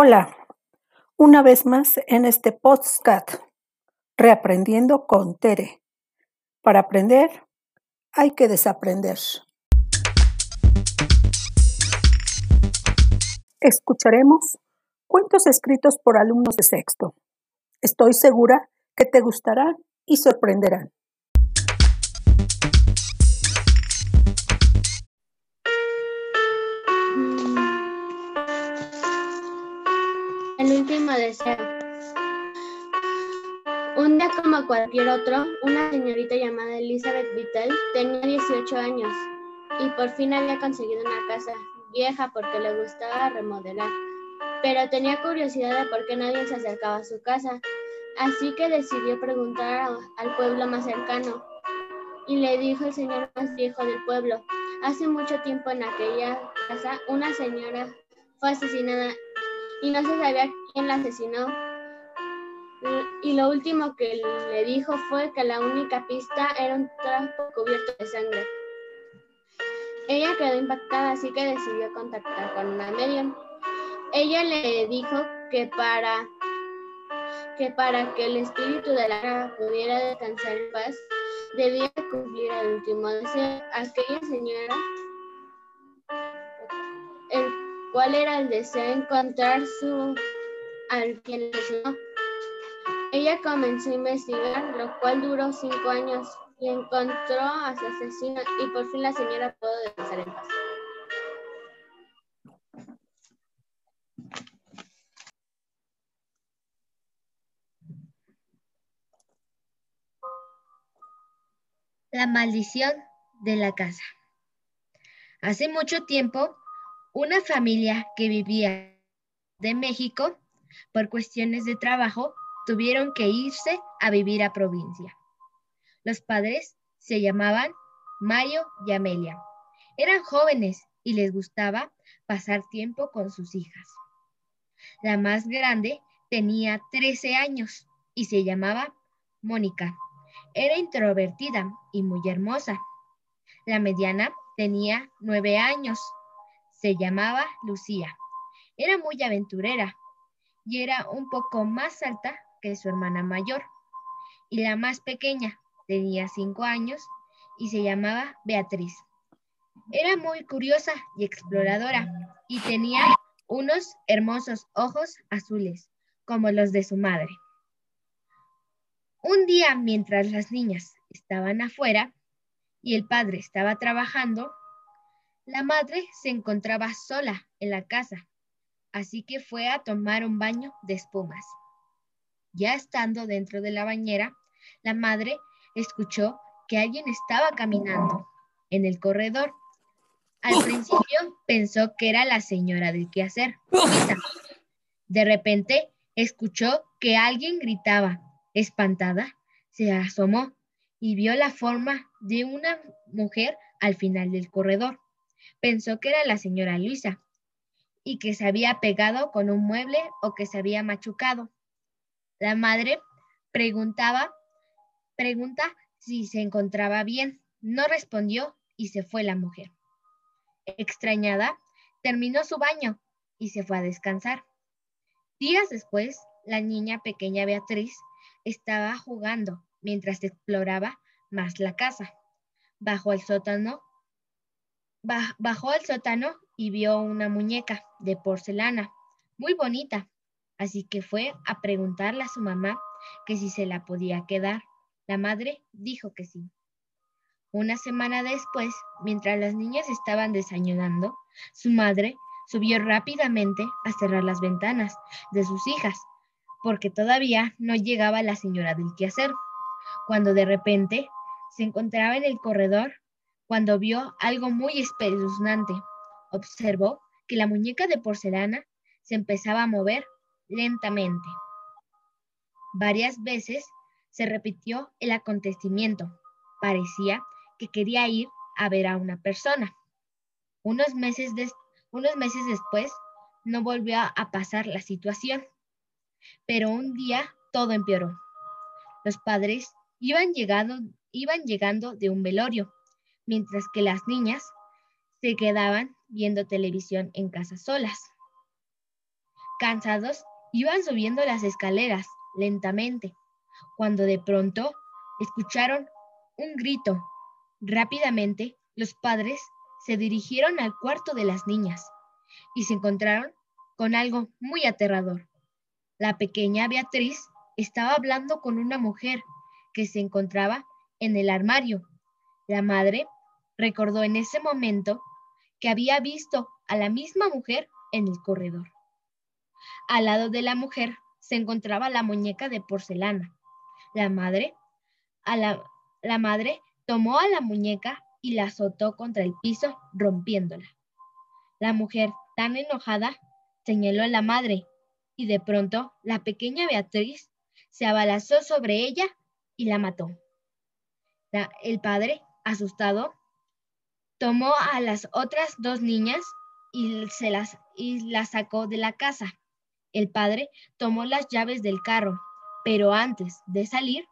Hola, una vez más en este podcast, Reaprendiendo con Tere. Para aprender hay que desaprender. Escucharemos cuentos escritos por alumnos de sexto. Estoy segura que te gustarán y sorprenderán. Cualquier otro, una señorita llamada Elizabeth Vittel tenía 18 años y por fin había conseguido una casa vieja porque le gustaba remodelar, pero tenía curiosidad de por qué nadie se acercaba a su casa, así que decidió preguntar al pueblo más cercano y le dijo el señor más viejo del pueblo, hace mucho tiempo en aquella casa una señora fue asesinada y no se sabía quién la asesinó. Y lo último que le dijo fue que la única pista era un trapo cubierto de sangre. Ella quedó impactada, así que decidió contactar con una medium. Ella le dijo que para que para que el espíritu de la pudiera descansar en paz, debía cumplir el último deseo. Aquella señora ¿Cuál era el deseo? Encontrar su al asesinó. Ella comenzó a investigar, lo cual duró cinco años, y encontró a su asesino y por fin la señora pudo descansar en paz. La maldición de la casa. Hace mucho tiempo una familia que vivía de México, por cuestiones de trabajo, tuvieron que irse a vivir a provincia. Los padres se llamaban Mario y Amelia. Eran jóvenes y les gustaba pasar tiempo con sus hijas. La más grande tenía 13 años y se llamaba Mónica. Era introvertida y muy hermosa. La mediana tenía 9 años se llamaba Lucía. Era muy aventurera y era un poco más alta que su hermana mayor. Y la más pequeña tenía cinco años y se llamaba Beatriz. Era muy curiosa y exploradora y tenía unos hermosos ojos azules, como los de su madre. Un día, mientras las niñas estaban afuera y el padre estaba trabajando, la madre se encontraba sola en la casa, así que fue a tomar un baño de espumas. Ya estando dentro de la bañera, la madre escuchó que alguien estaba caminando en el corredor. Al principio pensó que era la señora del quehacer. De repente escuchó que alguien gritaba. Espantada, se asomó y vio la forma de una mujer al final del corredor pensó que era la señora Luisa y que se había pegado con un mueble o que se había machucado. La madre preguntaba, pregunta si se encontraba bien. No respondió y se fue la mujer. Extrañada, terminó su baño y se fue a descansar. Días después, la niña pequeña Beatriz estaba jugando mientras exploraba más la casa. Bajo el sótano Bajó al sótano y vio una muñeca de porcelana, muy bonita, así que fue a preguntarle a su mamá que si se la podía quedar. La madre dijo que sí. Una semana después, mientras las niñas estaban desayunando, su madre subió rápidamente a cerrar las ventanas de sus hijas, porque todavía no llegaba la señora del quehacer, cuando de repente se encontraba en el corredor cuando vio algo muy espeluznante. Observó que la muñeca de porcelana se empezaba a mover lentamente. Varias veces se repitió el acontecimiento. Parecía que quería ir a ver a una persona. Unos meses, unos meses después no volvió a pasar la situación. Pero un día todo empeoró. Los padres iban llegando, iban llegando de un velorio mientras que las niñas se quedaban viendo televisión en casa solas. Cansados, iban subiendo las escaleras lentamente, cuando de pronto escucharon un grito. Rápidamente, los padres se dirigieron al cuarto de las niñas y se encontraron con algo muy aterrador. La pequeña Beatriz estaba hablando con una mujer que se encontraba en el armario. La madre recordó en ese momento que había visto a la misma mujer en el corredor. Al lado de la mujer se encontraba la muñeca de porcelana. La madre, la madre tomó a la muñeca y la azotó contra el piso, rompiéndola. La mujer, tan enojada, señaló a la madre y de pronto la pequeña Beatriz se abalazó sobre ella y la mató. el padre, asustado, tomó a las otras dos niñas y, se las, y las sacó de la casa. El padre tomó las llaves del carro, pero antes de salir,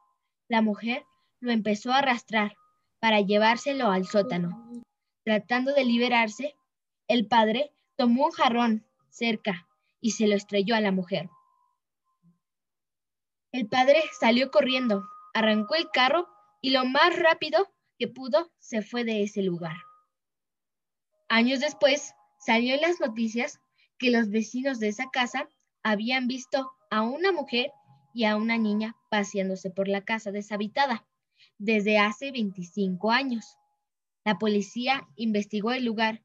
la mujer lo empezó a arrastrar para llevárselo al sótano. Tratando de liberarse, el padre tomó un jarrón cerca y se lo estrelló a la mujer. El padre salió corriendo, arrancó el carro y lo más rápido que pudo se fue de ese lugar. Años después, salió en las noticias que los vecinos de esa casa habían visto a una mujer y a una niña paseándose por la casa deshabitada desde hace 25 años. La policía investigó el lugar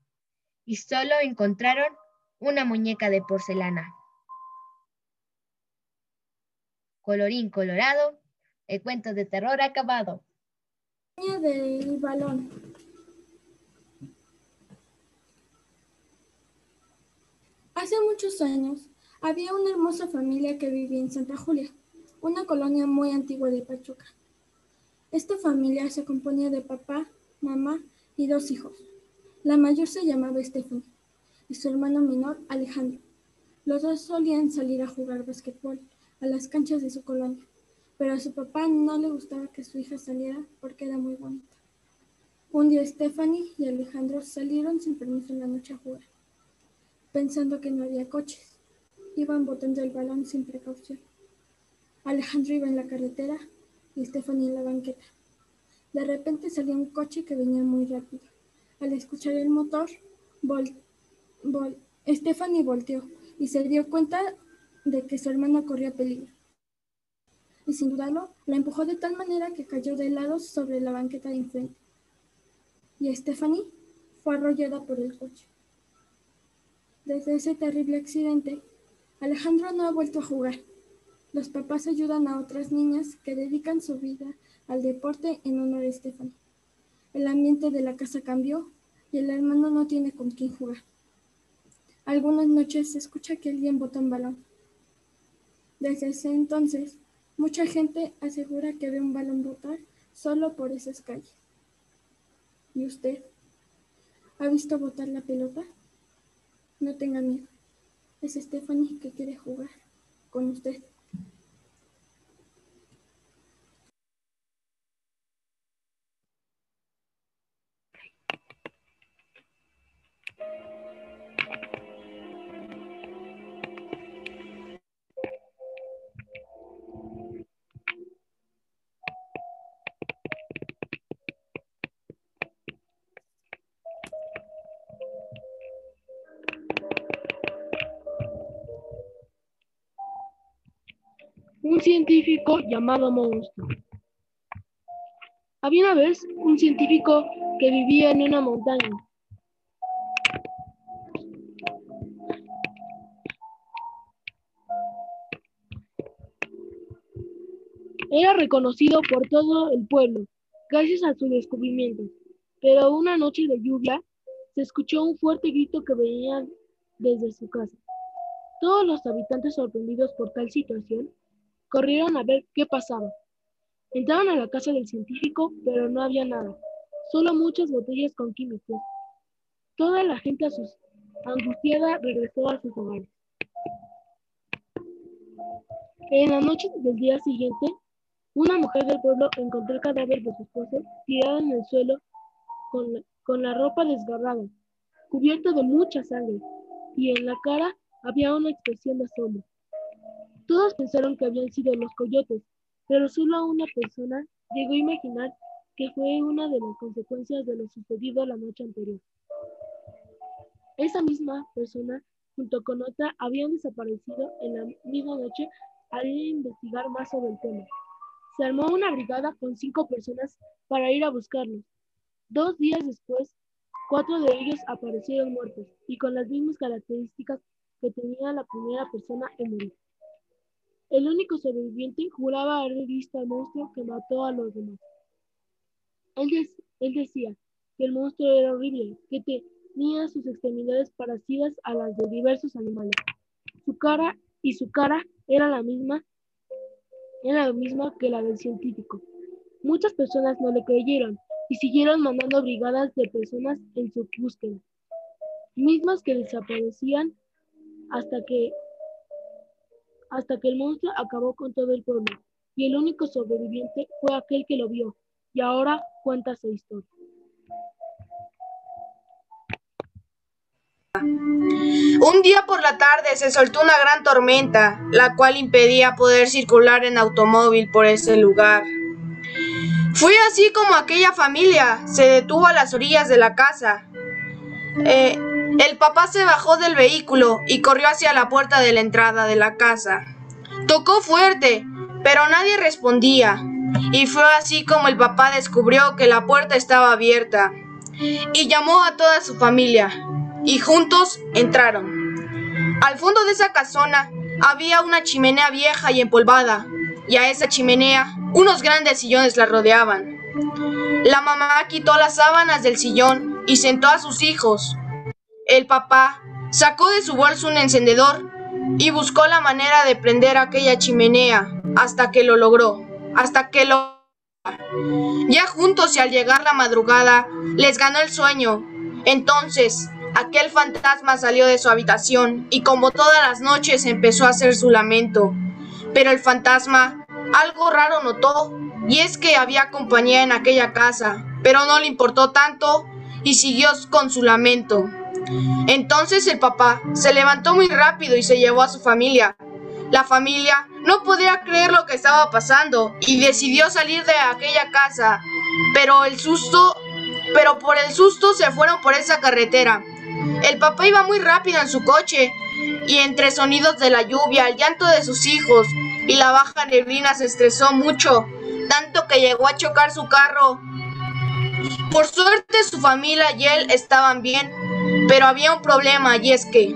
y solo encontraron una muñeca de porcelana. Colorín colorado, el cuento de terror acabado. del balón. Hace muchos años, había una hermosa familia que vivía en Santa Julia, una colonia muy antigua de Pachuca. Esta familia se componía de papá, mamá y dos hijos. La mayor se llamaba Stephanie y su hermano menor Alejandro. Los dos solían salir a jugar basquetbol a las canchas de su colonia, pero a su papá no le gustaba que su hija saliera porque era muy bonita. Un día Stephanie y Alejandro salieron sin permiso en la noche a jugar, pensando que no había coches Iban botando el balón sin precaución. Alejandro iba en la carretera y Stephanie en la banqueta. De repente salió un coche que venía muy rápido. Al escuchar el motor, Stephanie volteó y se dio cuenta de que su hermano corría peligro. Y sin dudarlo, la empujó de tal manera que cayó de lado sobre la banqueta de enfrente. Y Stephanie fue arrollada por el coche. Desde ese terrible accidente, Alejandro no ha vuelto a jugar. Los papás ayudan a otras niñas que dedican su vida al deporte en honor a Stephanie. El ambiente de la casa cambió y el hermano no tiene con quién jugar. Algunas noches se escucha que alguien bota un balón. Desde ese entonces, mucha gente asegura que ve un balón botar solo por esas calles. ¿Y usted? ¿Ha visto botar la pelota? No tenga miedo. Es Stephanie que quiere jugar con usted. Un científico llamado Monstruo. Había una vez un científico que vivía en una montaña. Era reconocido por todo el pueblo, gracias a su descubrimiento. Pero una noche de lluvia se escuchó un fuerte grito que venía desde su casa. Todos los habitantes sorprendidos por tal situación Corrieron a ver qué pasaba. Entraron a la casa del científico, pero no había nada, solo muchas botellas con químicos. Toda la gente angustiada regresó a sus hogares. En la noche del día siguiente, una mujer del pueblo encontró el cadáver de su esposo tirado en el suelo con la, con la ropa desgarrada, cubierta de mucha sangre, y en la cara había una expresión de asombro. Todos pensaron que habían sido los coyotes, pero solo una persona llegó a imaginar que fue una de las consecuencias de lo sucedido la noche anterior. Esa misma persona, junto con otra, habían desaparecido en la misma noche al investigar más sobre el tema. Se armó una brigada con cinco personas para ir a buscarlos. Dos días después, cuatro de ellos aparecieron muertos y con las mismas características que tenía la primera persona en morir. Único sobreviviente juraba haber visto al monstruo que mató a los demás. Él, él decía que el monstruo era horrible, que tenía sus extremidades parecidas a las de diversos animales. Su cara y su cara era la misma, era la misma que la del científico. Muchas personas no le creyeron y siguieron mandando brigadas de personas en su búsqueda, mismas que desaparecían hasta que hasta que el monstruo acabó con todo el pueblo y el único sobreviviente fue aquel que lo vio y ahora cuenta su historia. Un día por la tarde se soltó una gran tormenta, la cual impedía poder circular en automóvil por ese lugar. Fue así como aquella familia se detuvo a las orillas de la casa. Eh, el papá se bajó del vehículo y corrió hacia la puerta de la entrada de la casa. Tocó fuerte, pero nadie respondía. Y fue así como el papá descubrió que la puerta estaba abierta. Y llamó a toda su familia. Y juntos entraron. Al fondo de esa casona había una chimenea vieja y empolvada. Y a esa chimenea unos grandes sillones la rodeaban. La mamá quitó las sábanas del sillón y sentó a sus hijos. El papá sacó de su bolso un encendedor y buscó la manera de prender aquella chimenea hasta que lo logró, hasta que lo... Ya juntos y al llegar la madrugada, les ganó el sueño. Entonces, aquel fantasma salió de su habitación y como todas las noches empezó a hacer su lamento. Pero el fantasma algo raro notó, y es que había compañía en aquella casa, pero no le importó tanto y siguió con su lamento. Entonces el papá se levantó muy rápido y se llevó a su familia. La familia no podía creer lo que estaba pasando y decidió salir de aquella casa, pero el susto, pero por el susto se fueron por esa carretera. El papá iba muy rápido en su coche y entre sonidos de la lluvia, el llanto de sus hijos y la baja neblina se estresó mucho, tanto que llegó a chocar su carro. Por suerte su familia y él estaban bien, pero había un problema y es que,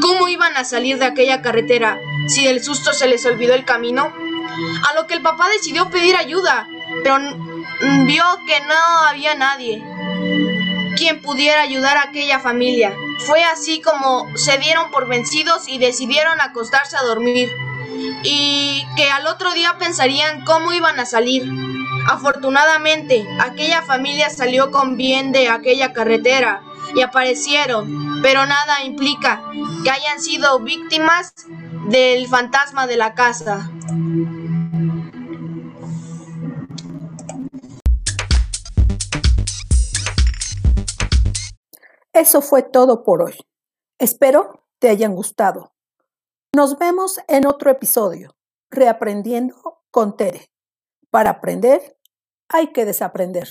¿cómo iban a salir de aquella carretera si del susto se les olvidó el camino? A lo que el papá decidió pedir ayuda, pero vio que no había nadie quien pudiera ayudar a aquella familia. Fue así como se dieron por vencidos y decidieron acostarse a dormir y que al otro día pensarían cómo iban a salir. Afortunadamente, aquella familia salió con bien de aquella carretera y aparecieron, pero nada implica que hayan sido víctimas del fantasma de la casa. Eso fue todo por hoy. Espero te hayan gustado. Nos vemos en otro episodio, Reaprendiendo con Tere. Para aprender hay que desaprender.